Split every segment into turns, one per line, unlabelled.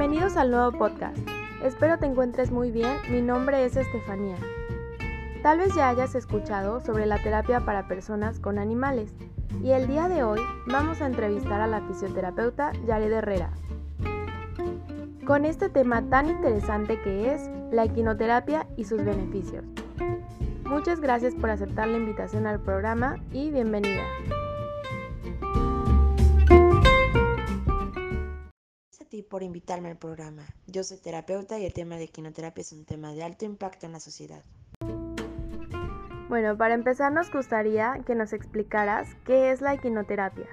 al nuevo podcast. Espero te encuentres muy bien. Mi nombre es Estefanía. Tal vez ya hayas escuchado sobre la terapia para personas con animales y el día de hoy vamos a entrevistar a la fisioterapeuta Yared Herrera. Con este tema tan interesante que es la equinoterapia y sus beneficios. Muchas gracias por aceptar la invitación al programa y bienvenida.
Ti por invitarme al programa. Yo soy terapeuta y el tema de equinoterapia es un tema de alto impacto en la sociedad.
Bueno, para empezar nos gustaría que nos explicaras qué es la equinoterapia.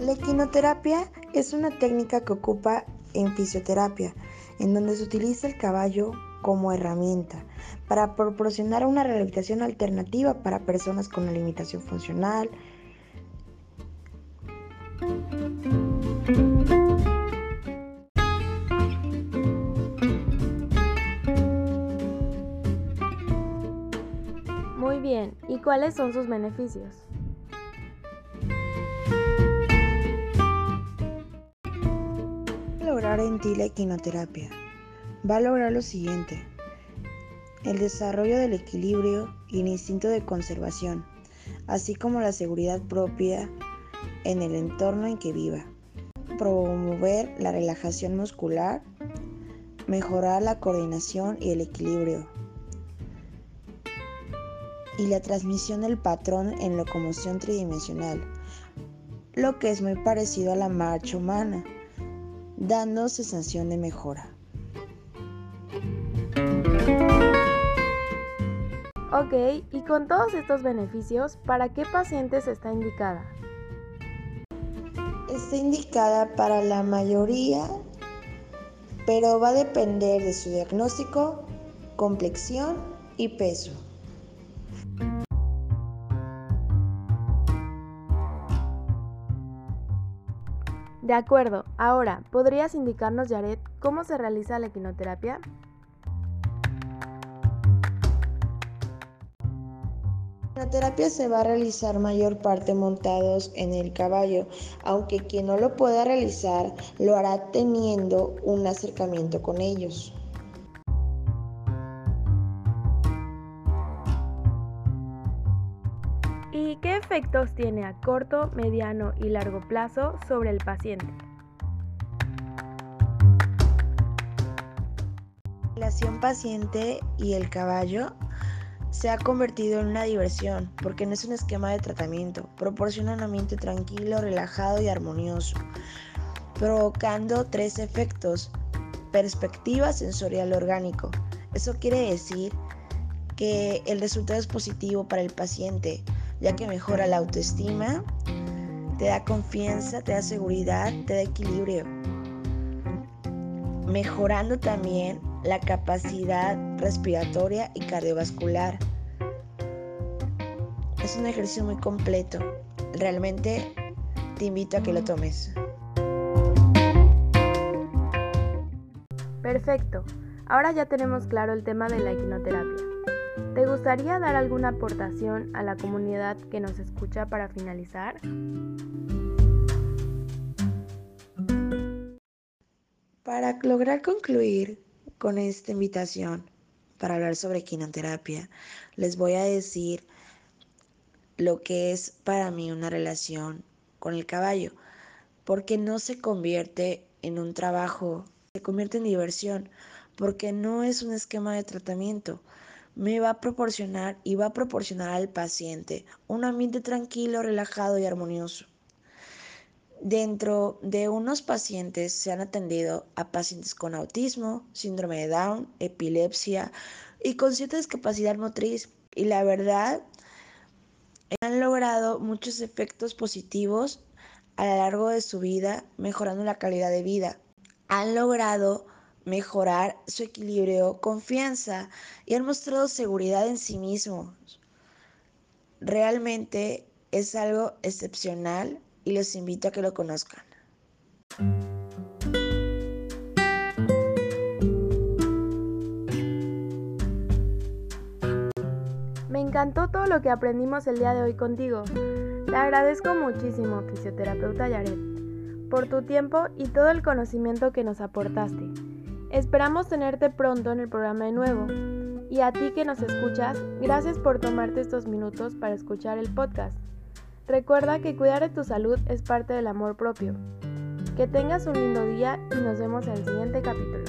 La equinoterapia es una técnica que ocupa en fisioterapia, en donde se utiliza el caballo como herramienta para proporcionar una rehabilitación alternativa para personas con una limitación funcional.
Muy bien, ¿y cuáles son sus beneficios?
lograr en ti la equinoterapia? Va a lograr lo siguiente. El desarrollo del equilibrio y el instinto de conservación, así como la seguridad propia en el entorno en que viva. Promover la relajación muscular, mejorar la coordinación y el equilibrio. Y la transmisión del patrón en locomoción tridimensional, lo que es muy parecido a la marcha humana dando sensación de mejora.
Ok, y con todos estos beneficios, ¿para qué pacientes está indicada?
Está indicada para la mayoría, pero va a depender de su diagnóstico, complexión y peso.
De acuerdo, ahora, ¿podrías indicarnos, Jared, cómo se realiza la equinoterapia?
La terapia se va a realizar mayor parte montados en el caballo, aunque quien no lo pueda realizar lo hará teniendo un acercamiento con ellos.
¿Y qué efectos tiene a corto, mediano y largo plazo sobre el paciente?
La relación paciente y el caballo se ha convertido en una diversión porque no es un esquema de tratamiento, proporciona un ambiente tranquilo, relajado y armonioso, provocando tres efectos. Perspectiva sensorial orgánico. Eso quiere decir que el resultado es positivo para el paciente, ya que mejora la autoestima, te da confianza, te da seguridad, te da equilibrio. Mejorando también la capacidad respiratoria y cardiovascular. Es un ejercicio muy completo. Realmente te invito a que lo tomes.
Perfecto. Ahora ya tenemos claro el tema de la equinoterapia. ¿Te gustaría dar alguna aportación a la comunidad que nos escucha para finalizar?
Para lograr concluir con esta invitación para hablar sobre equinoterapia, les voy a decir lo que es para mí una relación con el caballo, porque no se convierte en un trabajo, se convierte en diversión, porque no es un esquema de tratamiento, me va a proporcionar y va a proporcionar al paciente un ambiente tranquilo, relajado y armonioso. Dentro de unos pacientes se han atendido a pacientes con autismo, síndrome de Down, epilepsia y con cierta discapacidad motriz. Y la verdad, han logrado muchos efectos positivos a lo largo de su vida, mejorando la calidad de vida. Han logrado mejorar su equilibrio, confianza y han mostrado seguridad en sí mismos. Realmente es algo excepcional y los invito a que lo conozcan.
Me encantó todo lo que aprendimos el día de hoy contigo. Te agradezco muchísimo, fisioterapeuta Yaret, por tu tiempo y todo el conocimiento que nos aportaste. Esperamos tenerte pronto en el programa de nuevo. Y a ti que nos escuchas, gracias por tomarte estos minutos para escuchar el podcast. Recuerda que cuidar de tu salud es parte del amor propio. Que tengas un lindo día y nos vemos en el siguiente capítulo.